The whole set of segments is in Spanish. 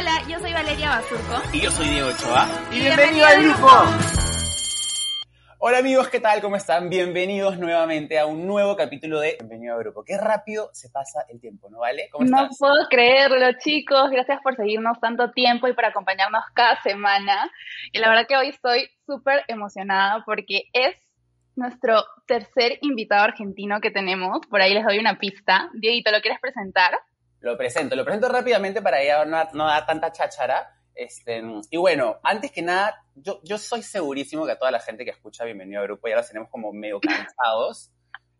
Hola, yo soy Valeria Basurco. Y yo soy Diego Ochoa. Y bienvenido al grupo. Hola amigos, ¿qué tal? ¿Cómo están? Bienvenidos nuevamente a un nuevo capítulo de Bienvenido al Grupo. Qué rápido se pasa el tiempo, ¿no vale? ¿Cómo No estás? puedo creerlo, chicos. Gracias por seguirnos tanto tiempo y por acompañarnos cada semana. Y la verdad que hoy estoy súper emocionada porque es nuestro tercer invitado argentino que tenemos. Por ahí les doy una pista. Dieguito, ¿lo quieres presentar? Lo presento, lo presento rápidamente para ya no, no dar tanta cháchara. Este, y bueno, antes que nada, yo, yo soy segurísimo que a toda la gente que escucha Bienvenido al Grupo ya los tenemos como medio cansados,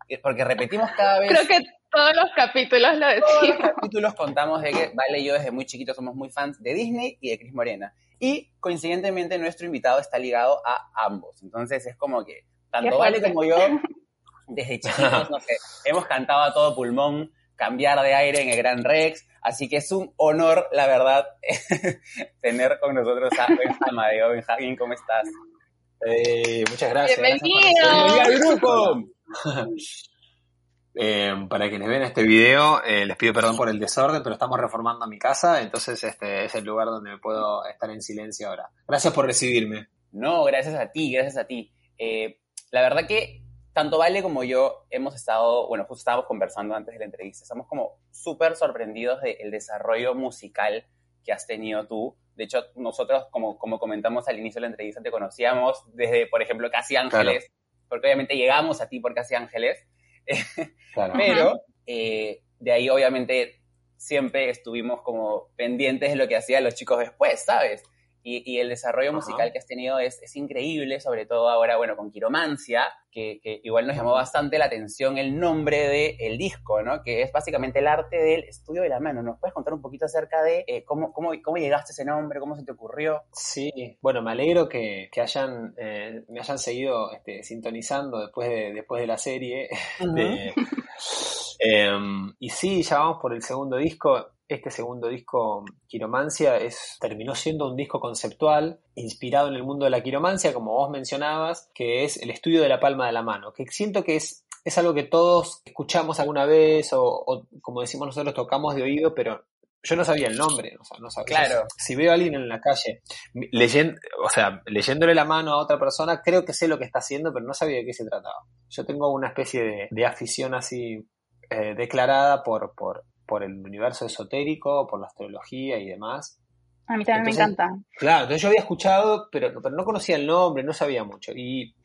eh, porque repetimos cada vez... Creo que todos los capítulos lo todos los decimos. capítulos contamos de que Vale y yo desde muy chiquitos somos muy fans de Disney y de Cris Morena. Y coincidentemente nuestro invitado está ligado a ambos. Entonces es como que tanto Vale como yo, desde chiquitos, no sé, hemos cantado a todo pulmón, cambiar de aire en el Gran Rex. Así que es un honor, la verdad, tener con nosotros a Benjamín Amadeo. Benjamín, ¿cómo estás? Eh, muchas gracias. Bienvenido. gracias por ¡Bienvenido recibirme. al grupo! Eh, para quienes ven este video, eh, les pido perdón por el desorden, pero estamos reformando mi casa, entonces este es el lugar donde puedo estar en silencio ahora. Gracias por recibirme. No, gracias a ti, gracias a ti. Eh, la verdad que tanto Vale como yo hemos estado, bueno, justo estábamos conversando antes de la entrevista, estamos como súper sorprendidos del desarrollo musical que has tenido tú. De hecho, nosotros, como, como comentamos al inicio de la entrevista, te conocíamos desde, por ejemplo, Casi Ángeles, porque obviamente llegamos a ti por Casi Ángeles, Claro. pero eh, de ahí obviamente siempre estuvimos como pendientes de lo que hacían los chicos después, ¿sabes? Y, y el desarrollo Ajá. musical que has tenido es, es increíble, sobre todo ahora, bueno, con Quiromancia, que, que igual nos llamó bastante la atención el nombre del disco, ¿no? Que es básicamente el arte del estudio de la mano. ¿Nos puedes contar un poquito acerca de eh, cómo, cómo, cómo llegaste a ese nombre, cómo se te ocurrió? Sí, bueno, me alegro que, que hayan, eh, me hayan seguido este, sintonizando después de, después de la serie. Este, em, y sí, ya vamos por el segundo disco. Este segundo disco, Quiromancia, es, terminó siendo un disco conceptual inspirado en el mundo de la quiromancia, como vos mencionabas, que es el estudio de la palma de la mano, que siento que es, es algo que todos escuchamos alguna vez o, o, como decimos nosotros, tocamos de oído, pero yo no sabía el nombre, o sea, no sabía. Claro. Si veo a alguien en la calle leyendo, o sea, leyéndole la mano a otra persona, creo que sé lo que está haciendo, pero no sabía de qué se trataba. Yo tengo una especie de, de afición así eh, declarada por, por, por el universo esotérico, por la astrología y demás. A mí también Entonces- me encanta. Claro, entonces yo había escuchado, pero, pero no conocía el nombre, no sabía mucho. Y,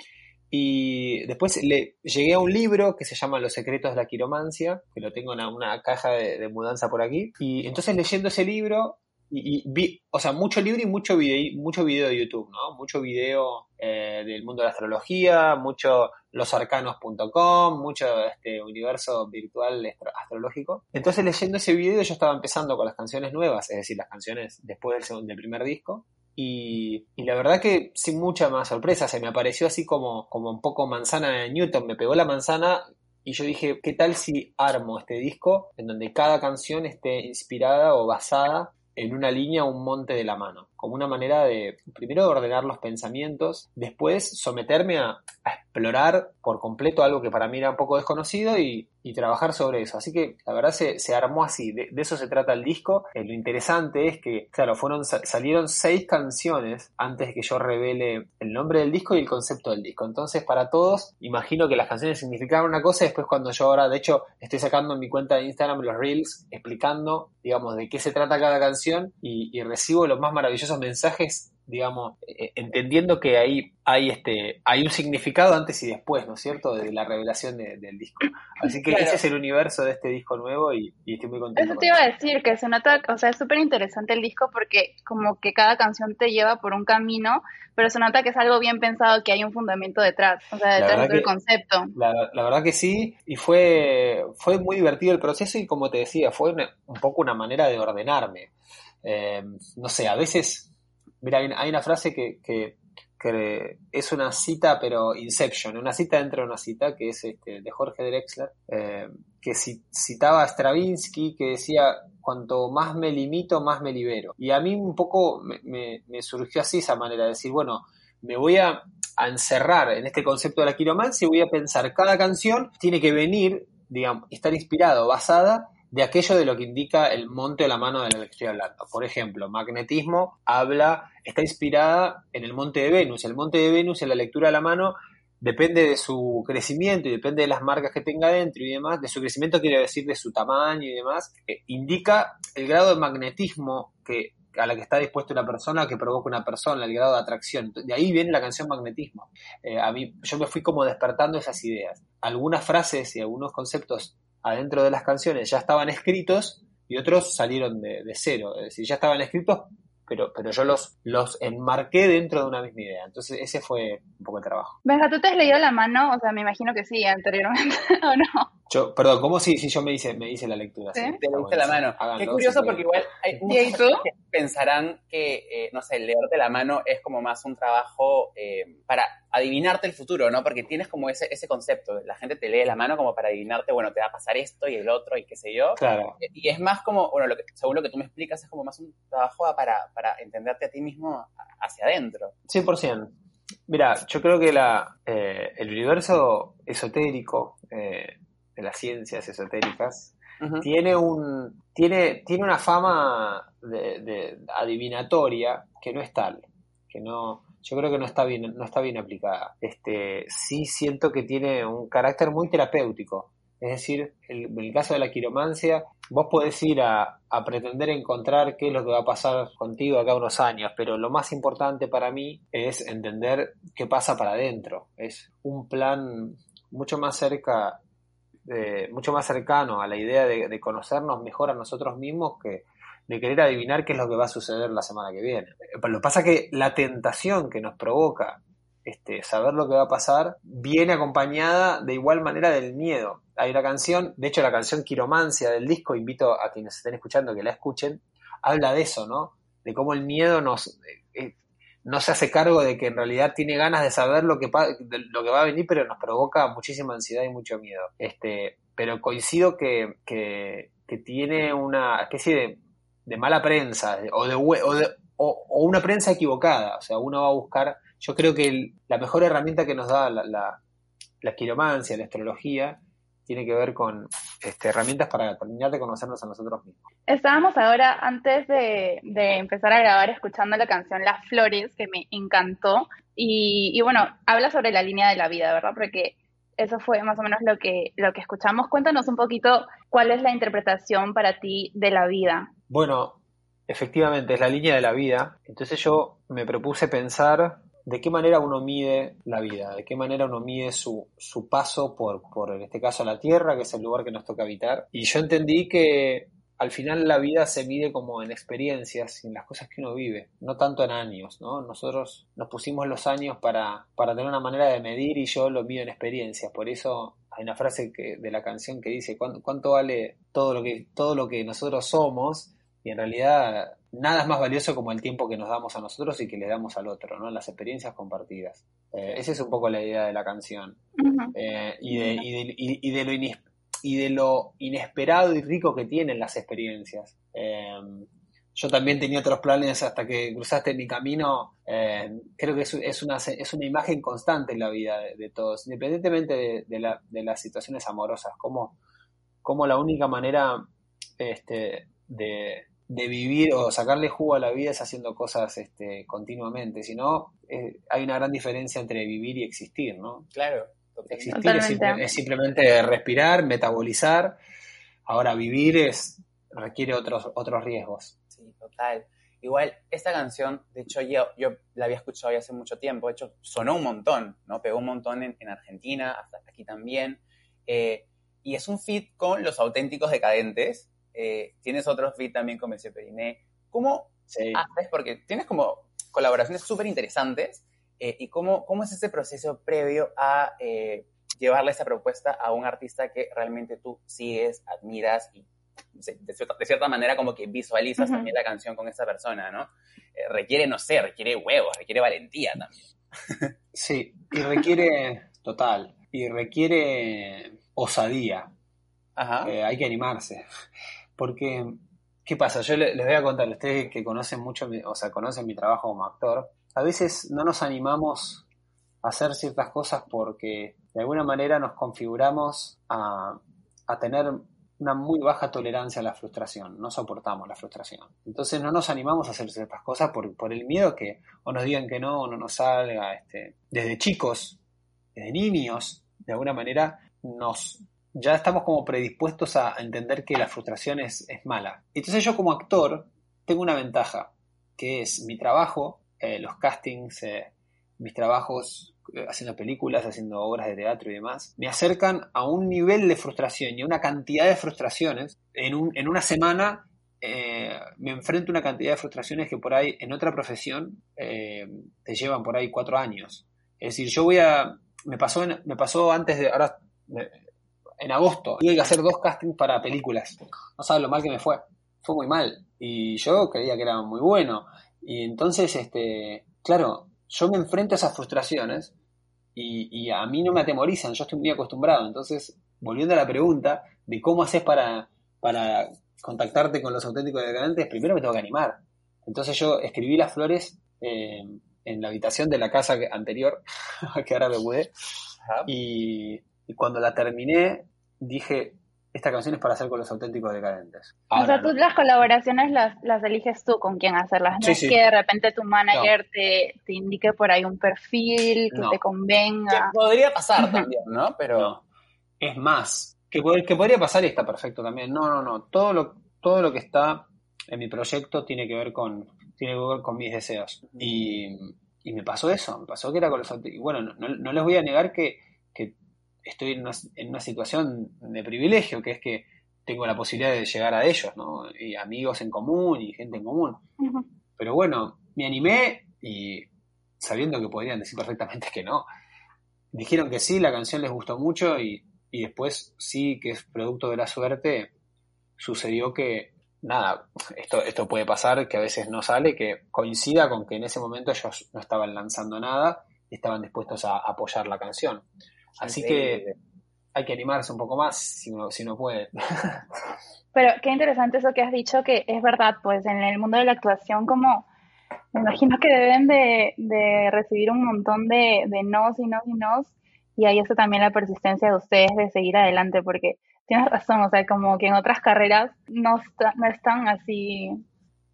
y después le, llegué a un libro que se llama Los secretos de la quiromancia, que lo tengo en una, caja de, de mudanza por aquí. Y entonces leyendo ese libro, y, y vi, o sea, mucho libro y mucho video, mucho video de YouTube, ¿no? Mucho video eh, del mundo de la astrología, mucho losarcanos.com, mucho este universo virtual astro- astrológico. Entonces leyendo ese video yo estaba empezando con las canciones nuevas, es decir, las canciones después del, segundo, del primer disco. Y, y la verdad que sin mucha más sorpresa, se me apareció así como, como un poco manzana de Newton, me pegó la manzana y yo dije, ¿qué tal si armo este disco en donde cada canción esté inspirada o basada en una línea un monte de la mano? Como una manera de, primero, de ordenar los pensamientos, después someterme a, a explorar por completo algo que para mí era un poco desconocido y, y trabajar sobre eso. Así que la verdad se, se armó así, de, de eso se trata el disco. Eh, lo interesante es que, claro, fueron, sa- salieron seis canciones antes de que yo revele el nombre del disco y el concepto del disco. Entonces, para todos, imagino que las canciones significaban una cosa después cuando yo ahora, de hecho, estoy sacando en mi cuenta de Instagram los reels explicando, digamos, de qué se trata cada canción y, y recibo los más maravillosos mensajes digamos, eh, entendiendo que ahí hay, este, hay un significado antes y después, ¿no es cierto?, de la revelación del disco. Así que ese es el universo de este disco nuevo y, estoy muy contento. Eso te iba a decir, que se nota, o sea, es súper interesante el disco porque como que cada canción te lleva por un camino, pero se nota que es algo bien pensado, que hay un fundamento detrás, o sea, detrás del concepto. La, verdad que sí, y fue, fue muy divertido el proceso y como te decía, fue un poco una manera de ordenarme. Eh, no sé, a veces, mira, hay, una frase que, que, es una cita, pero Inception, una cita dentro de una cita, que es este, de Jorge Drexler, eh, que citaba a Stravinsky, que decía, cuanto más me limito, más me libero. Y a mí un poco me, surgió así esa manera de decir, bueno, me voy a, a encerrar en este concepto de la quiromancia y voy a pensar, cada canción tiene que venir, digamos, estar inspirado, basada de aquello de lo que indica el monte o la mano de lo que estoy hablando. Por ejemplo, magnetismo habla, está inspirada en el monte de Venus. El monte de Venus en la lectura de la mano depende de su crecimiento y depende de las marcas que tenga dentro y demás. De su crecimiento quiere decir de su tamaño y demás. indica el grado de magnetismo que a la que está dispuesta una persona que provoca una persona, el grado de atracción. De ahí viene la canción Magnetismo. Eh, a mí, yo me fui como despertando esas ideas. Algunas frases y algunos conceptos adentro de las canciones ya estaban escritos y otros salieron de, cero. Es decir, ya estaban escritos, pero, pero yo los, los enmarqué dentro de una misma idea. Entonces ese fue un poco el trabajo. Benja, ¿tú te has leído la mano? O sea, me imagino que sí, anteriormente, ¿o no? Yo, perdón, ¿cómo si, si yo me hice, me hice la lectura? ¿Sí? Te leíste la mano. Qué curioso porque igual hay muchos que pensarán que, eh, no sé, leerte la mano es como más un trabajo eh, para adivinarte el futuro, ¿no? Porque tienes como ese, ese concepto, la gente te lee la mano como para adivinarte, bueno, te va a pasar esto y el otro y qué sé yo. Claro. Y es más como, bueno, lo que, según lo que tú me explicas, es como más un trabajo para, para entenderte a ti mismo hacia adentro. 100%. Mira, yo creo que la, eh, el universo esotérico de las ciencias esotéricas, tiene, un, tiene, tiene una fama de, adivinatoria que no es tal, que no, yo creo que no está bien, no está bien aplicada. Este, sí siento que tiene un carácter muy terapéutico. Es decir, en el caso de la quiromancia, vos podés ir a, a, pretender encontrar qué es lo que va a pasar contigo acá unos años, pero lo más importante para mí es entender qué pasa para adentro. Es un plan mucho más cerca mucho más cercano a la idea de, conocernos mejor a nosotros mismos que de querer adivinar qué es lo que va a suceder la semana que viene. Lo que pasa es que la tentación que nos provoca este, saber lo que va a pasar viene acompañada de igual manera del miedo. Hay una canción, de hecho la canción Quiromancia del disco, invito a quienes estén escuchando que la escuchen, habla de eso, ¿no? De cómo el miedo nos, eh, eh, no se hace cargo de que en realidad tiene ganas de saber lo que, lo que va a venir, pero nos provoca muchísima ansiedad y mucho miedo. Este, pero coincido que, que, tiene una especie de, mala prensa o, de, o, o, una prensa equivocada. O sea, uno va a buscar, yo creo que la mejor herramienta que nos da la, la, la la astrología, tiene que ver con este, herramientas para terminar de conocernos a nosotros mismos. Estábamos ahora, antes de, empezar a grabar, escuchando la canción Las Flores, que me encantó, y, bueno, habla sobre la línea de la vida, ¿verdad? Porque eso fue más o menos lo que, lo que escuchamos. Cuéntanos un poquito cuál es la interpretación para ti de la vida. Bueno, efectivamente es la línea de la vida. Entonces yo me propuse pensar de qué manera uno mide la vida, de qué manera uno mide su, su paso por, por, en este caso, la Tierra, que es el lugar que nos toca habitar. Y yo entendí que al final la vida se mide como en experiencias, en las cosas que uno vive, no tanto en años, ¿no? Nosotros nos pusimos los años para, para tener una manera de medir y yo lo mido en experiencias, por eso hay una frase que, de la canción que dice ¿cuánto, cuánto vale todo lo que todo lo que nosotros somos y en realidad nada es más valioso como el tiempo que nos damos a nosotros y que le damos al otro, ¿no? Las experiencias compartidas. Eh, esa es un poco la idea de la canción. Eh, y, de, y, de, lo y de lo inesperado y rico que tienen las experiencias. Eh, yo también tenía otros planes hasta que cruzaste mi camino. creo que es, una, es una imagen constante en la vida de, todos, independientemente de, las situaciones amorosas. Como, como la única manera este, de, de vivir o sacarle jugo a la vida es haciendo cosas este, continuamente. Si no, eh, hay una gran diferencia entre vivir y existir, ¿no? Claro. Existir es, simplemente respirar, metabolizar. Ahora, vivir es requiere otros, otros riesgos. Sí, total. igual esta canción, de hecho yo, yo la había escuchado ya hace mucho tiempo, de hecho sonó un montón, ¿no? Pegó un montón en, en Argentina, hasta aquí también. Eh, y es un fit con Los Auténticos Decadentes. Eh, tienes otro fit también con Monsieur Periné. ¿Cómo haces? Porque tienes como colaboraciones súper interesantes. Eh, ¿Y cómo, cómo es ese proceso previo a llevarle esa propuesta a un artista que realmente tú sigues, admiras y de cierta, manera como que visualizas también la canción con esa persona, ¿no? Eh, requiere, no sé, requiere huevos, requiere valentía también. Sí, y requiere, total, y requiere osadía. Ajá. Eh, hay que animarse. Porque, ¿qué pasa? Yo les, voy a contar, ustedes que conocen mucho, o sea, conocen mi trabajo como actor, a veces no nos animamos a hacer ciertas cosas porque de alguna manera nos configuramos a, a tener una muy baja tolerancia a la frustración, no soportamos la frustración. Entonces no nos animamos a hacer ciertas cosas por, por el miedo que o nos digan que no, o no nos salga. Este, desde chicos, desde niños, de alguna manera nos ya estamos como predispuestos a entender que la frustración es, es mala. Entonces yo como actor tengo una ventaja, que es mi trabajo, eh, los castings, eh, mis trabajos eh, haciendo películas, haciendo obras de teatro y demás, me acercan a un nivel de frustración y a una cantidad de frustraciones. En, un, en una semana me enfrento a una cantidad de frustraciones que por ahí en otra profesión te llevan por ahí cuatro años. Es decir, yo voy a... Me pasó, me pasó antes de... Ahora, en agosto, tuve que hacer dos castings para películas. No sabes lo mal que me fue. Fue muy mal. Y yo creía que era muy bueno. Y entonces, este, claro, yo me enfrento a esas frustraciones y, a mí no me atemorizan, yo estoy muy acostumbrado. Entonces, volviendo a la pregunta de cómo haces para, para contactarte con los auténticos decadentes, primero me tengo que animar. Entonces yo escribí las flores eh, en la habitación de la casa anterior, que ahora me mudé, y, y cuando la terminé dije, esta canción es para hacer con los auténticos decadentes. o sea, tú las colaboraciones las, las eliges tú con quién hacerlas. No es que de repente tu manager te, te, indique por ahí un perfil que te convenga. Que podría pasar también, ¿no? Pero. Es más, que, que podría pasar y está perfecto también. No, no, no. Todo lo, todo lo que está en mi proyecto tiene que ver con, tiene que ver con mis deseos. Y, y me pasó eso, me pasó que era con los auténticos. Bueno, no, no les voy a negar que, que estoy en una, situación de privilegio, que es que tengo la posibilidad de llegar a ellos, ¿no? Y amigos en común y gente en común. Pero bueno, me animé y sabiendo que podrían decir perfectamente que no. Dijeron que sí, la canción les gustó mucho y, y después sí que es producto de la suerte, sucedió que, nada, esto, esto puede pasar, que a veces no sale, que coincida con que en ese momento ellos no estaban lanzando nada y estaban dispuestos a apoyar la canción. Así que hay que animarse un poco más si uno, si no puede. Pero qué interesante eso que has dicho, que es verdad, pues en el mundo de la actuación como me imagino que deben de, recibir un montón de, de nos y nos y nos, y ahí está también la persistencia de ustedes de seguir adelante, porque tienes razón, o sea, como que en otras carreras no, no están así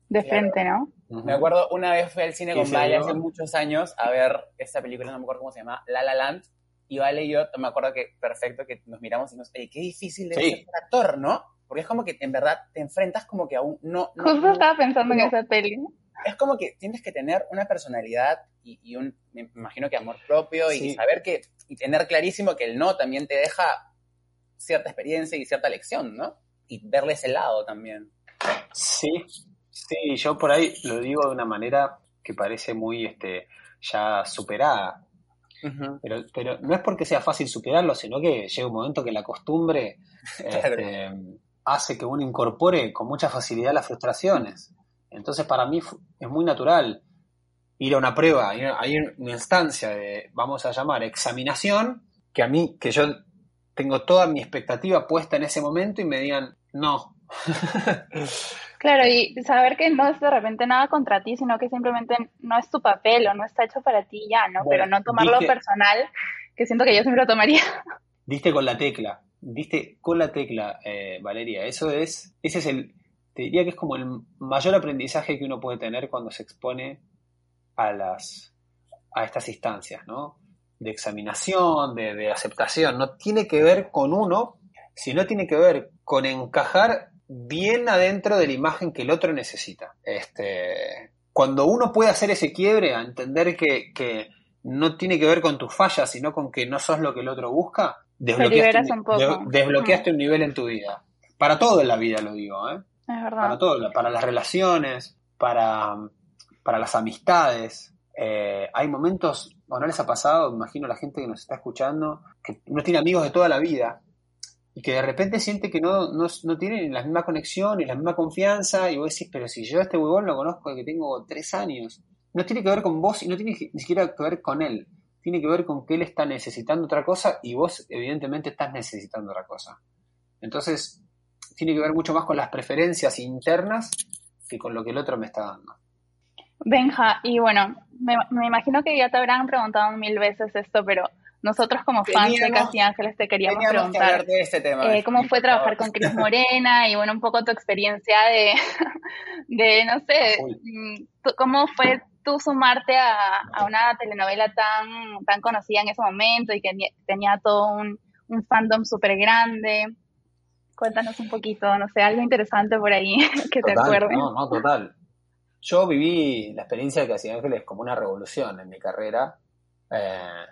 de frente, ¿no? Me acuerdo, una vez fui al cine con Vale hace muchos años a ver esta película, no me acuerdo cómo se llama, La La Land, y Vale y yo, me acuerdo que perfecto que nos miramos y nos, oye, qué difícil es ser actor, ¿no? Porque es como que en verdad te enfrentas como que aún no... no Justo estaba pensando en esa peli. Es como que tienes que tener una personalidad y, un, me imagino que amor propio y saber que, y tener clarísimo que el no también te deja cierta experiencia y cierta lección, ¿no? Y verle ese lado también. Sí, sí, yo por ahí lo digo de una manera que parece muy este, ya superada, pero, pero no es porque sea fácil superarlo, sino que llega un momento que la costumbre este, hace que uno incorpore con mucha facilidad las frustraciones. Entonces para mí es muy natural ir a una prueba, hay una instancia de, vamos a llamar, examinación, que a mí, que yo tengo toda mi expectativa puesta en ese momento y me digan, no. Claro, y saber que no es de repente nada contra ti, sino que simplemente no es tu papel o no está hecho para ti ya, ¿no? Pero no tomarlo personal, que siento que yo siempre lo tomaría. Diste con la tecla, diste con la tecla, eh, Valeria. Eso es, ese es el, te diría que es como el mayor aprendizaje que uno puede tener cuando se expone a las, a estas instancias, ¿no? De examinación, de, de aceptación. No tiene que ver con uno, sino tiene que ver con encajar bien adentro de la imagen que el otro necesita. Este, cuando uno puede hacer ese quiebre a entender que, que no tiene que ver con tus fallas, sino con que no sos lo que el otro busca, desbloqueaste, un, poco. desbloqueaste un nivel en tu vida. Para todo en la vida lo digo, ¿eh? Es verdad. Para todo, para las relaciones, para, para las amistades. Eh, hay momentos, o no les ha pasado, imagino la gente que nos está escuchando, que no tiene amigos de toda la vida y que de repente siente que no, no, no la misma conexión y la misma confianza y vos decís, pero si yo a este huevón lo conozco desde que tengo tres años, no tiene que ver con vos y no tiene ni siquiera que ver con él, tiene que ver con que él está necesitando otra cosa y vos evidentemente estás necesitando otra cosa. Entonces, tiene que ver mucho más con las preferencias internas que con lo que el otro me está dando. Benja, y bueno, me, me imagino que ya te habrán preguntado mil veces esto, pero nosotros como fans de Casi Ángeles te queríamos preguntar este tema, eh, cómo fue trabajar con Cris Morena y bueno, un poco tu experiencia de, de no sé, mm, cómo fue tú sumarte a, a, una telenovela tan, tan conocida en ese momento y que tenía todo un, un fandom súper grande. Cuéntanos un poquito, no sé, algo interesante por ahí que te acuerdes. No, no, total. Yo viví la experiencia de Casi Ángeles como una revolución en mi carrera. Eh,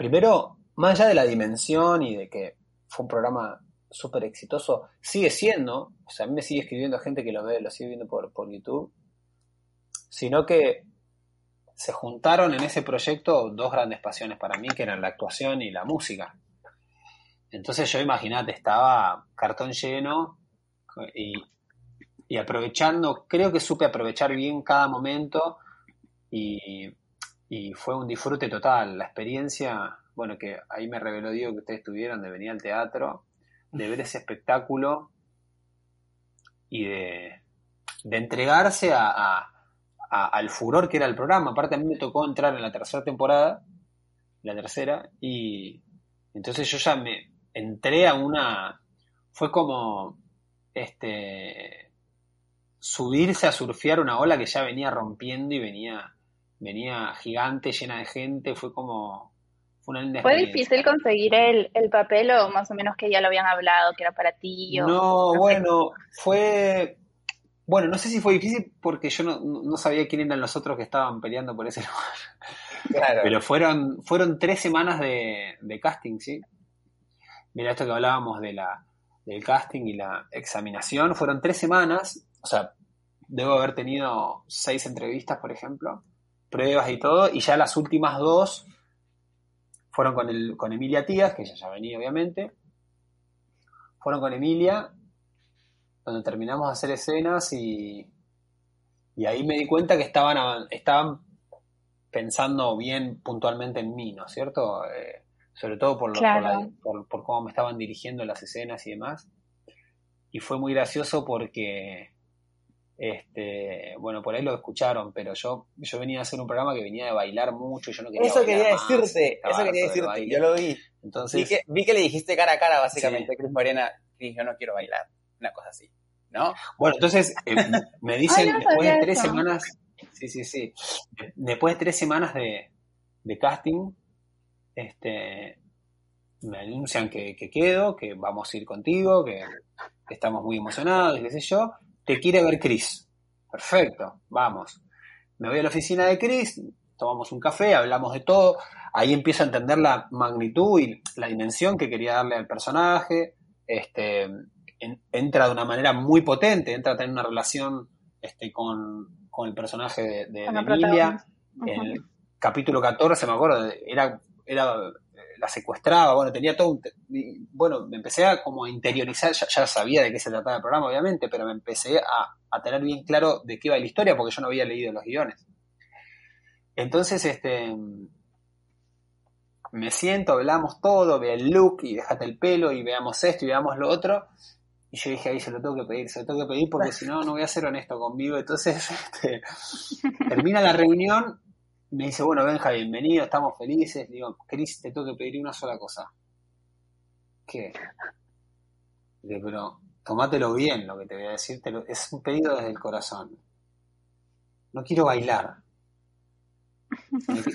primero, más allá de la dimensión y de que fue un programa súper exitoso, sigue siendo, o sea, a mí me sigue escribiendo gente que lo ve, lo sigue viendo por, por YouTube, sino que se juntaron en ese proyecto dos grandes pasiones para mí, que eran la actuación y la música. Entonces yo, imagínate, estaba cartón lleno y, y, aprovechando, creo que supe aprovechar bien cada momento y, y fue un disfrute total. La experiencia, bueno, que ahí me reveló Diego que ustedes tuvieron de venir al teatro, de ver ese espectáculo y de, de entregarse a, al furor que era el programa. Aparte a mí me tocó entrar en la tercera temporada, la tercera, y entonces yo ya me entré a una... Fue como este subirse a surfear una ola que ya venía rompiendo y venía venía gigante, llena de gente, fue como... Fue, una ¿Fue difícil conseguir el, el, papel o más o menos que ya lo habían hablado, que era para ti? O, no, bueno, fue... Bueno, no sé si fue difícil porque yo no, no, sabía quién eran los otros que estaban peleando por ese lugar. Claro. Pero fueron, fueron tres semanas de, de casting, ¿sí? Mira, esto que hablábamos de la, del casting y la examinación, fueron tres semanas, o sea, debo haber tenido seis entrevistas, por ejemplo, pruebas y todo, y ya las últimas dos fueron con, el, con Emilia Tías, que ella ya venía obviamente, fueron con Emilia, donde terminamos de hacer escenas y, y ahí me di cuenta que estaban, estaban pensando bien puntualmente en mí, ¿no es cierto? Eh, sobre todo por, por, por, cómo me estaban dirigiendo las escenas y demás. Y fue muy gracioso porque este, bueno, por ahí lo escucharon, pero yo, yo venía a hacer un programa que venía de bailar mucho y yo no quería Eso quería decirte, eso quería decirte, yo lo vi. Entonces, vi que, le dijiste cara a cara básicamente a Cris Morena, Cris, yo no quiero bailar, una cosa así, ¿no? Bueno, entonces eh, me dicen después de tres semanas, sí, sí, sí, después de tres semanas de, de casting, este, me anuncian que, que, quedo, que vamos a ir contigo, que, que estamos muy emocionados, qué sé yo, te quiere ver Chris. Perfecto, vamos. Me voy a la oficina de Chris, tomamos un café, hablamos de todo. Ahí empiezo a entender la magnitud y la dimensión que quería darle al personaje. Este, entra de una manera muy potente, entra a tener una relación este, con, el personaje de, de, Emilia. En el capítulo 14, me acuerdo, era, era la secuestraba, bueno, tenía todo un... Bueno, me empecé a como interiorizar, ya, sabía de qué se trataba el programa, obviamente, pero me empecé a, a, tener bien claro de qué iba la historia, porque yo no había leído los guiones. Entonces, este... Me siento, hablamos todo, ve el look y déjate el pelo y veamos esto y veamos lo otro. Y yo dije, ahí se lo tengo que pedir, se lo tengo que pedir porque si no, no voy a ser honesto conmigo. Entonces, este, termina la reunión me dice, bueno, Benja, bienvenido, estamos felices. Digo, Cris, te tengo que pedir una sola cosa. ¿Qué? Digo, pero tomátelo bien lo que te voy a decir. es un pedido desde el corazón. No quiero bailar.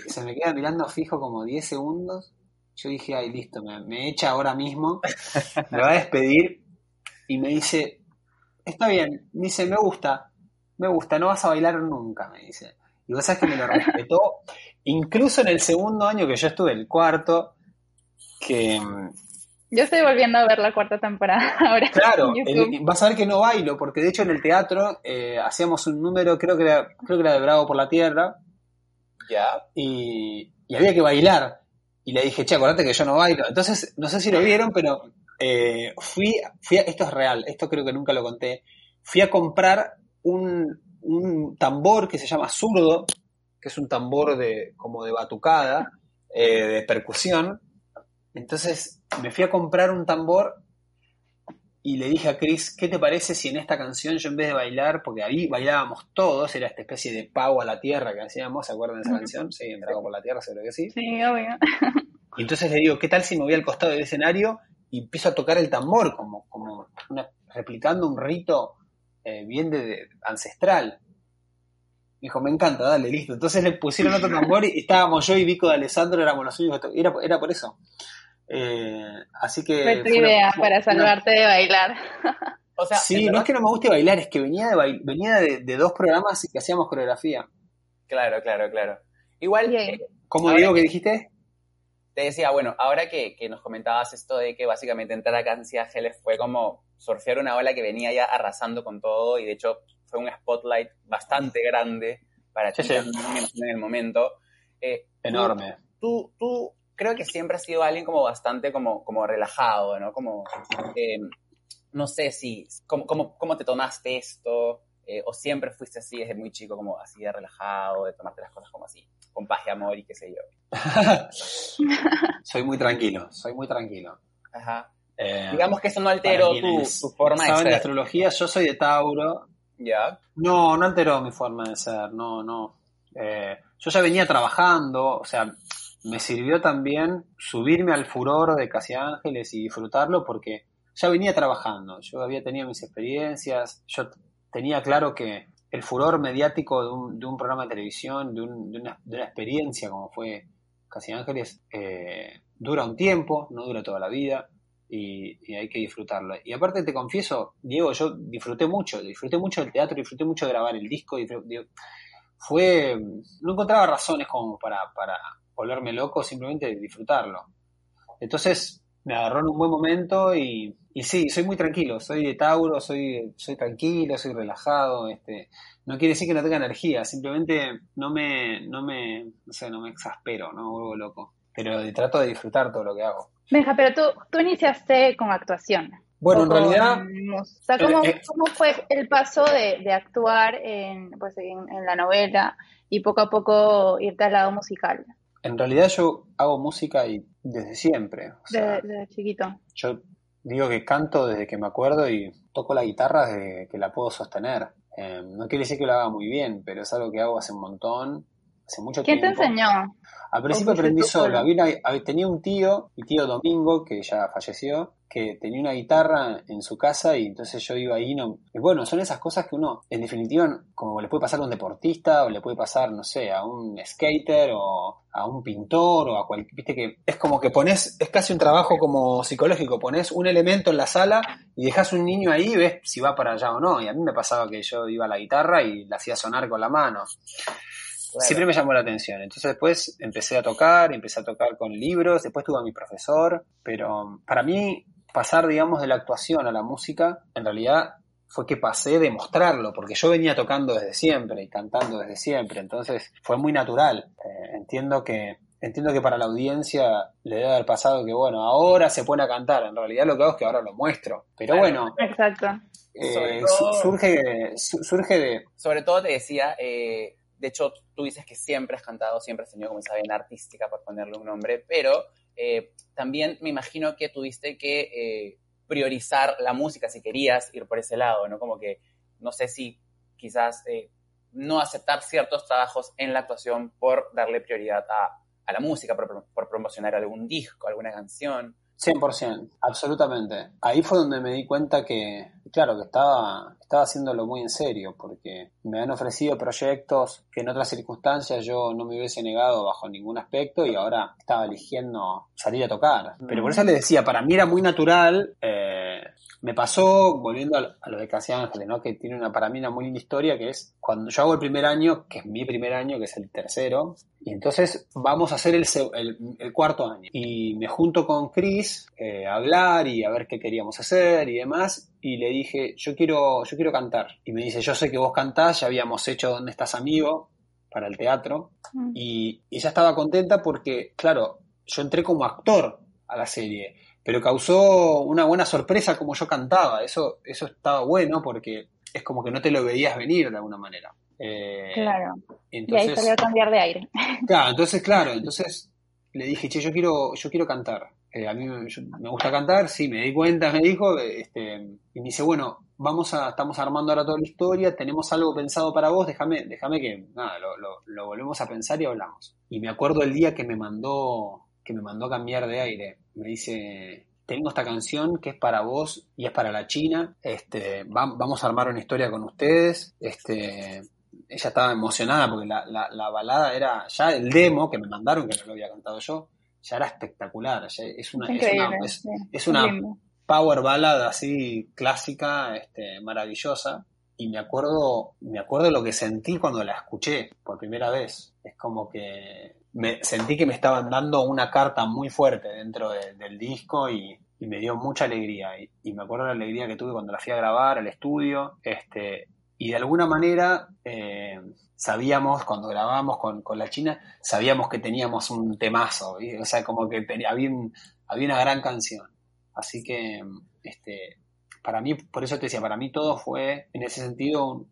Se me, queda mirando fijo como 10 segundos. Yo dije, ay, listo, me, me echa ahora mismo. Me va a despedir. y me dice, está bien, me dice, me gusta, me gusta, no vas a bailar nunca, me dice. Y vos sabés que me lo respetó, incluso en el segundo año que yo estuve, el cuarto, que... Yo estoy volviendo a ver la cuarta temporada ahora. Claro, vas a ver que no bailo, porque de hecho en el teatro eh, hacíamos un número, creo que, era, creo que era de Bravo por la Tierra, ya, y, y había que bailar. Y le dije, che, acordate que yo no bailo. Entonces, no sé si lo vieron, pero eh, fui, fui a, esto es real, esto creo que nunca lo conté. Fui a comprar un, un tambor que se llama zurdo, que es un tambor de, como de batucada, eh, de percusión. Entonces me fui a comprar un tambor y le dije a Chris, ¿qué te parece si en esta canción yo en vez de bailar, porque ahí bailábamos todos, era esta especie de pago a la tierra que hacíamos, ¿se acuerdan de esa canción? Sí, en Drago por la Tierra, seguro que sí. Sí, obvio. Y entonces le digo, ¿qué tal si me voy al costado del escenario y empiezo a tocar el tambor, como, como replicando un rito eh, bien de, ancestral? Me dijo, me encanta, dale, listo. Entonces le pusieron otro tambor y estábamos yo y Vico de Alessandro, éramos los únicos. Era, era por eso. Eh, así que. Fue tu idea para salvarte de bailar. O sea, sí, no es que no me guste bailar, es que venía de, venía de, dos programas que hacíamos coreografía. Claro, claro, claro. Igual. Eh, ¿Cómo digo que dijiste? Te decía, bueno, ahora que, nos comentabas esto de que básicamente entrar a Cancy Ángeles fue como surfear una ola que venía ya arrasando con todo y de hecho fue un spotlight bastante grande para ti en el momento. Eh, Enorme. Tú, tú, creo que siempre has sido alguien como bastante como, como relajado, ¿no? Como, eh, no sé si, ¿cómo, cómo, cómo te tomaste esto? Eh, ¿O siempre fuiste así desde muy chico, como así de relajado, de tomarte las cosas como así, con paz y amor y qué sé yo? soy muy tranquilo, soy muy tranquilo. Ajá. Eh, Digamos que eso no alteró tu, tu, forma de ser. de astrología, yo soy de Tauro. ¿Ya? No, no alteró mi forma de ser, no, no. yo ya venía trabajando, o sea, me sirvió también subirme al furor de Casi Ángeles y disfrutarlo porque ya venía trabajando, yo había tenido mis experiencias, yo tenía claro que el furor mediático de un, programa de televisión, de, una, experiencia como fue Casi Ángeles, eh, dura un tiempo, no dura toda la vida. Y, hay que disfrutarlo. Y aparte te confieso, Diego, yo disfruté mucho, disfruté mucho del teatro, disfruté mucho de grabar el disco, fue, no encontraba razones como para, para, volverme loco, simplemente disfrutarlo. Entonces me agarró en un buen momento y, y sí, soy muy tranquilo, soy de Tauro, soy, soy tranquilo, soy relajado, este, no quiere decir que no tenga energía, simplemente no me, no me, no sé, no me exaspero, no vuelvo loco, pero trato de disfrutar todo lo que hago. Benja, pero tú, tú iniciaste con actuación. Bueno, en realidad... ¿cómo, eh, eh, ¿cómo, fue el paso de, de actuar en, pues, en, en la novela y poco a poco irte al lado musical? En realidad yo hago música y desde siempre. desde, chiquito. Yo digo que canto desde que me acuerdo y toco la guitarra desde que la puedo sostener. Eh, no quiere decir que lo haga muy bien, pero es algo que hago hace un montón, hace mucho tiempo. ¿Quién te enseñó? Al principio aprendí solo. tenía un tío, mi tío Domingo, que ya falleció, que tenía una guitarra en su casa y entonces yo iba ahí. No, y bueno, son esas cosas que uno, en definitiva, como le puede pasar a un deportista o le puede pasar, no sé, a un skater o a un pintor o a cualquier. Viste que es como que pones, es casi un trabajo como psicológico. Pones un elemento en la sala y dejas un niño ahí y ves si va para allá o no. Y a mí me pasaba que yo iba a la guitarra y la hacía sonar con la mano. Siempre me llamó la atención. Entonces después empecé a tocar, empecé a tocar con libros, después tuve a mi profesor, pero para mí pasar, digamos, de la actuación a la música, en realidad fue que pasé de mostrarlo, porque yo venía tocando desde siempre y cantando desde siempre, entonces fue muy natural. Eh, entiendo que entiendo que para la audiencia le debe haber pasado que, bueno, ahora se pone a cantar, en realidad lo que hago es que ahora lo muestro, pero bueno. Exacto. Eh, surge, surge de... Sobre todo te decía, eh, de hecho, tú dices que siempre has cantado, siempre has tenido como esa vena artística, por ponerle un nombre, pero eh, también me imagino que tuviste que eh, priorizar la música si querías ir por ese lado, ¿no? Como que, no sé si quizás eh, no aceptar ciertos trabajos en la actuación por darle prioridad a, la música, por, por, promocionar algún disco, alguna canción. 100%, absolutamente. Ahí fue donde me di cuenta que, claro que estaba, estaba haciéndolo muy en serio, porque me han ofrecido proyectos que en otras circunstancias yo no me hubiese negado bajo ningún aspecto y ahora estaba eligiendo salir a tocar. Pero por eso le decía, para mí era muy natural. Eh, me pasó, volviendo a, lo de Casi Ángeles, ¿no? que tiene una, para mí una muy linda historia, que es cuando yo hago el primer año, que es mi primer año, que es el tercero, y entonces vamos a hacer el, el, cuarto año. Y me junto con Chris eh, a hablar y a ver qué queríamos hacer y demás, y le dije, yo quiero, yo quiero cantar. Y me dice, yo sé que vos cantás, ya habíamos hecho ¿Dónde estás amigo? para el teatro, mm. y ella estaba contenta porque, claro, yo entré como actor a la serie pero causó una buena sorpresa como yo cantaba. Eso, eso estaba bueno porque es como que no te lo veías venir de alguna manera. Eh, claro. Entonces, y ahí salió a cambiar de aire. Claro, entonces, claro, entonces le dije, che, yo quiero, yo quiero cantar. Eh, a mí me, gusta cantar, sí, me di cuenta, me dijo, este, y me dice, bueno, vamos a, estamos armando ahora toda la historia, tenemos algo pensado para vos, déjame, déjame que, nada, lo, volvemos a pensar y hablamos. Y me acuerdo el día que me mandó que me mandó a cambiar de aire. Me dice, tengo esta canción que es para vos y es para la China. Este, vamos a armar una historia con ustedes. Este, ella estaba emocionada porque la, la, balada era ya el demo que me mandaron, que no lo había cantado yo, ya era espectacular. es una, es una, power ballad así clásica, este, maravillosa. Y me acuerdo, me acuerdo lo que sentí cuando la escuché por primera vez. Es como que me sentí que me estaban dando una carta muy fuerte dentro del disco y, me dio mucha alegría. Y, me acuerdo la alegría que tuve cuando la fui a grabar al estudio. Este, y de alguna manera eh, sabíamos, cuando grabamos con, la China, sabíamos que teníamos un temazo. O sea, como que tenía, había, había una gran canción. Así que, este, para mí, por eso te decía, para mí todo fue, en ese sentido,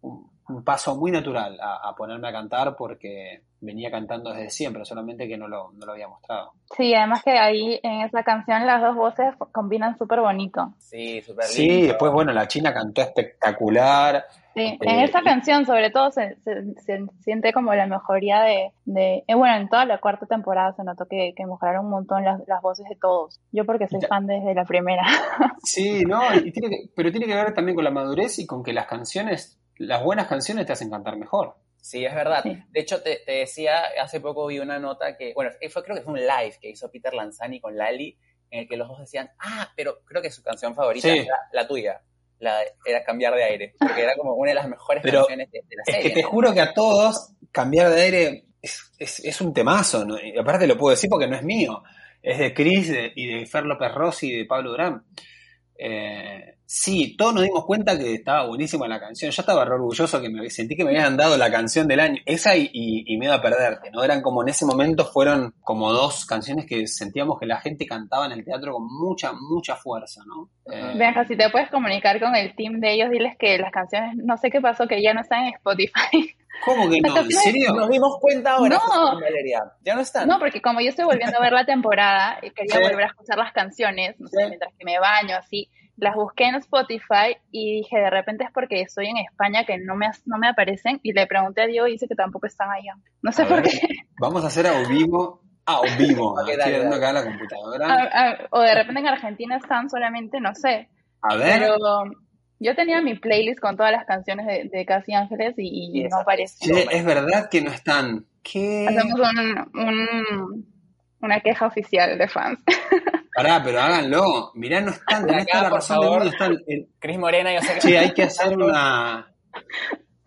un, paso muy natural a ponerme a cantar porque venía cantando desde siempre, solamente que no lo, no lo había mostrado. Sí, además que ahí en esa canción las dos voces combinan súper bonito. Sí, súper lindo. Sí, después, bueno, la china cantó espectacular. Sí, en eh, esa canción sobre todo se, se, siente como la mejoría de, de eh, bueno, en toda la cuarta temporada se notó que, que mejoraron un montón las, las voces de todos. Yo porque soy fan desde la primera. Sí, no, y tiene pero tiene que ver también con la madurez y con que las canciones, las buenas canciones te hacen cantar mejor. Sí, es verdad. De hecho, te, decía, hace poco vi una nota que, bueno, fue, creo que fue un live que hizo Peter Lanzani con Lali, en el que los dos decían, ah, pero creo que su canción favorita era la tuya. La, era Cambiar de Aire, porque era como una de las mejores canciones de, la serie. Es que te juro que a todos Cambiar de Aire es, un temazo, ¿no? y aparte lo puedo decir porque no es mío, es de Chris y de Fer López Rossi y de Pablo Durán. Eh, sí, todos nos dimos cuenta que estaba buenísima la canción. Yo estaba re orgulloso que me sentí que me habían dado la canción del año. Esa y, y, Miedo a Perderte, ¿no? Eran como en ese momento fueron como dos canciones que sentíamos que la gente cantaba en el teatro con mucha, mucha fuerza, ¿no? Eh, si te puedes comunicar con el team de ellos, diles que las canciones, no sé qué pasó, que ya no están en Spotify. ¿Cómo que no? ¿En serio? Nos dimos cuenta ahora. No, Valeria. Ya no están. No, porque como yo estoy volviendo a ver la temporada, quería volver a escuchar las canciones, no sé, mientras que me baño, así las busqué en Spotify y dije, de repente es porque estoy en España que no me, no me aparecen y le pregunté a Diego y dice que tampoco están allá. No sé por qué. Vamos a hacer a vivo. A vivo. acá la computadora. o de repente en Argentina están solamente, no sé. A ver. Pero yo tenía mi playlist con todas las canciones de, Casi Ángeles y, no aparecen. es verdad que no están. ¿Qué? Hacemos un, una queja oficial de fans. Pará, pero háganlo. Mirá, no están, está la razón del mundo. Están, Cris Morena, yo sé que... Sí, hay que hacer una...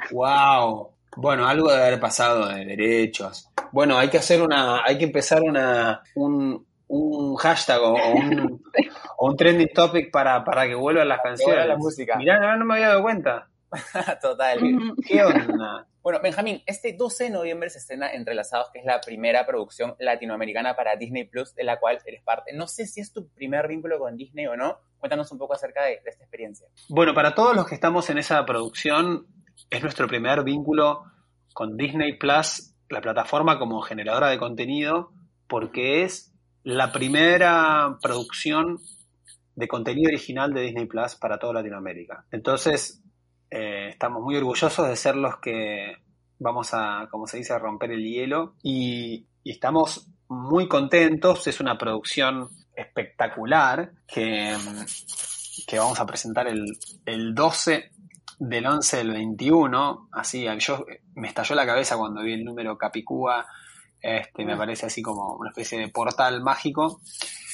Wow. Bueno, algo debe haber pasado de derechos. Bueno, hay que hacer una... Hay que empezar una... Un, un hashtag o un, o un trending topic para, para que vuelvan las canciones. la música. Mirá, no, no me había dado cuenta. Total. ¿Qué onda? Bueno, Benjamín, este 12 de noviembre se estrena Entrelazados, que es la primera producción latinoamericana para Disney Plus, de la cual eres parte. No sé si es tu primer vínculo con Disney o no. Cuéntanos un poco acerca de, esta experiencia. Bueno, para todos los que estamos en esa producción, es nuestro primer vínculo con Disney Plus, la plataforma como generadora de contenido, porque es la primera producción de contenido original de Disney Plus para toda Latinoamérica. Entonces, eh, estamos muy orgullosos de ser los que vamos a, como se dice, a romper el hielo y, estamos muy contentos. Es una producción espectacular que, que vamos a presentar el, el 12 del 11 del 21. Así, yo me estalló la cabeza cuando vi el número Capicúa. Este, me parece así como una especie de portal mágico.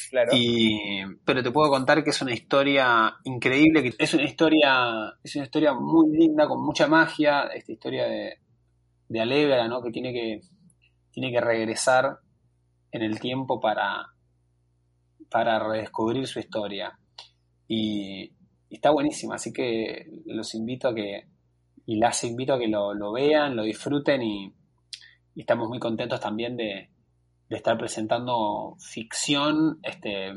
Claro. Y, pero te puedo contar que es una historia increíble, es una historia, es una historia muy linda, con mucha magia, esta historia de, de Alegra, ¿no? Que tiene que, tiene que regresar en el tiempo para, para redescubrir su historia. Y, está buenísima, así que los invito a que, y las invito a que lo, lo vean, lo disfruten y estamos muy contentos también de, de estar presentando ficción este,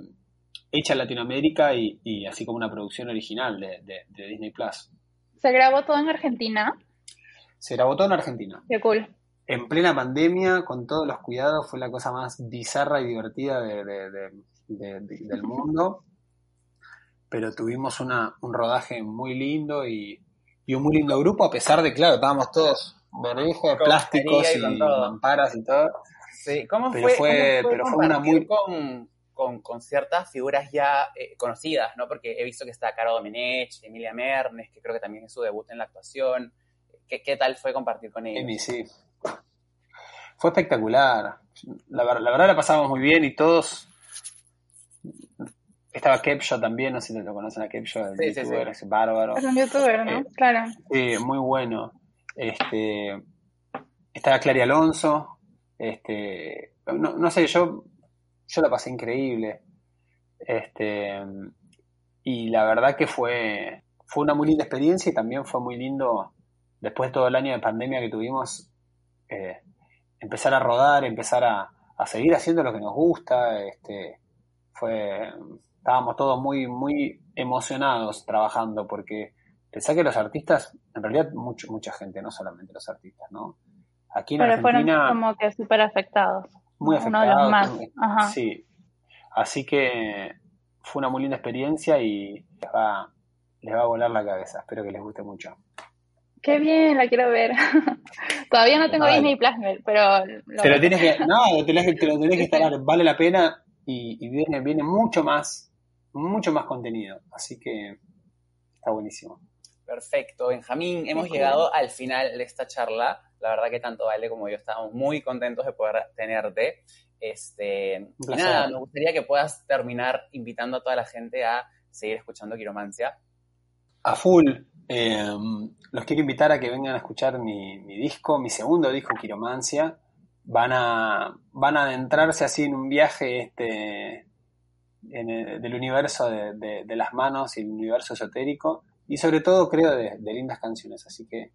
hecha en Latinoamérica y, y así como una producción original de, de- de Disney Plus. ¿Se grabó todo en Argentina? Se grabó todo en Argentina. Qué cool. En plena pandemia, con todos los cuidados, fue la cosa más bizarra y divertida de- de- de- de- de- del mundo. Pero tuvimos una, un rodaje muy lindo y, y un muy lindo grupo, a pesar de, claro, estábamos todos barbijo, Con plásticos y y mamparas y todo. Sí, ¿cómo Pero fue, fue- cómo pero fue una muy- con, con, con ciertas figuras ya eh, conocidas, ¿no? Porque he visto que está Caro Domenech, Emilia Mernes, que creo que también es su debut en la actuación. ¿Qué, qué tal fue compartir con ellos? Emi, sí. Fue espectacular. La, la verdad la pasamos muy bien y todos. Estaba Kepcho también, no sé si lo conocen a Kepcho, el Sí, sí, youtuber, sí. ese bárbaro. Es un youtuber, ¿no? Eh, Claro. Sí, muy bueno. Este, estaba Clary Alonso. Este, no, no sé, yo, yo la pasé increíble. Este, y la verdad que fue, fue una muy linda experiencia y también fue muy lindo, después de todo el año de pandemia que tuvimos, eh, empezar a rodar, empezar a, a seguir haciendo lo que nos gusta. Este, fue, estábamos todos muy, muy emocionados trabajando porque pensá que los artistas, en realidad mucho, mucha gente, no solamente los artistas, ¿no? Aquí en Pero fueron Argentina como que súper afectados. muy uno de los afectados. más. Ajá. Sí. Así que fue una muy linda experiencia y les va, les va a volar la cabeza. Espero que les guste mucho. Qué bien, la quiero ver. Todavía no tengo Vale. Disney Plus, pero lo Te lo tienes que, no, te lo, te lo tenés que instalar, vale la pena y, y viene, viene mucho más, mucho más contenido. Así que está buenísimo. Perfecto, Benjamín. Hemos llegado al final de esta charla. La verdad que tanto Vale como yo estamos muy contentos de poder tenerte. Este, nada, me gustaría que puedas terminar invitando a toda la gente a seguir escuchando Quiromancia. A full. eh, los quiero invitar a que vengan a escuchar mi, mi disco, mi segundo disco, Quiromancia. Van a, van a adentrarse así en un viaje este, en el- del universo de, de- de las manos y el universo esotérico. Y sobre todo, creo, de, de lindas canciones. Así que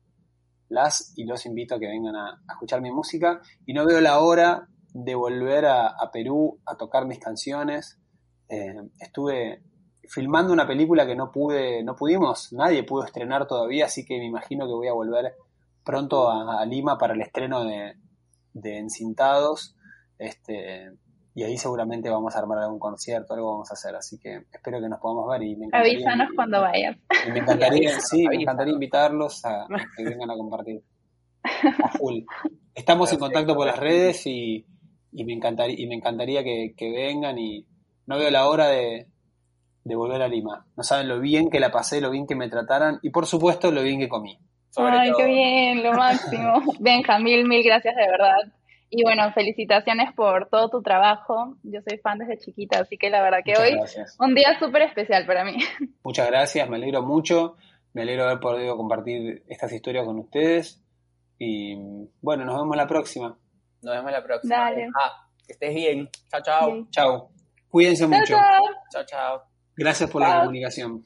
las y los invito a que vengan a, escuchar mi música. Y no veo la hora de volver a, a Perú a tocar mis canciones. Eh, estuve filmando una película que no pude, no pudimos, nadie pudo estrenar todavía, así que me imagino que voy a volver pronto a, a Lima para el estreno de, de Encintados. Este, y ahí seguramente vamos a armar algún concierto, algo vamos a hacer, así que espero que nos podamos ver y me encantaría, Avísanos cuando vayas. y me encantaría, Avísanos, sí, me encantaría invitarlos a, a que vengan a compartir. A full. Estamos en contacto por las redes y, y me encantaría, y me encantaría que, que vengan y no veo la hora de, de volver a Lima. No saben lo bien que la pasé, lo bien que me trataran y por supuesto lo bien que comí. Ay, todo. qué bien, lo máximo. Benjamín, mil gracias de verdad. Y bueno, felicitaciones por todo tu trabajo. Yo soy fan desde chiquita, así que la verdad que Muchas hoy gracias. un día súper especial para mí. Muchas gracias, me alegro mucho. Me alegro de haber podido compartir estas historias con ustedes. Y bueno, nos vemos la próxima. Nos vemos la próxima. Dale. Ah, que estés bien. Chao, chao. Chao. Cuídense mucho. chao. Chao. Gracias por la comunicación.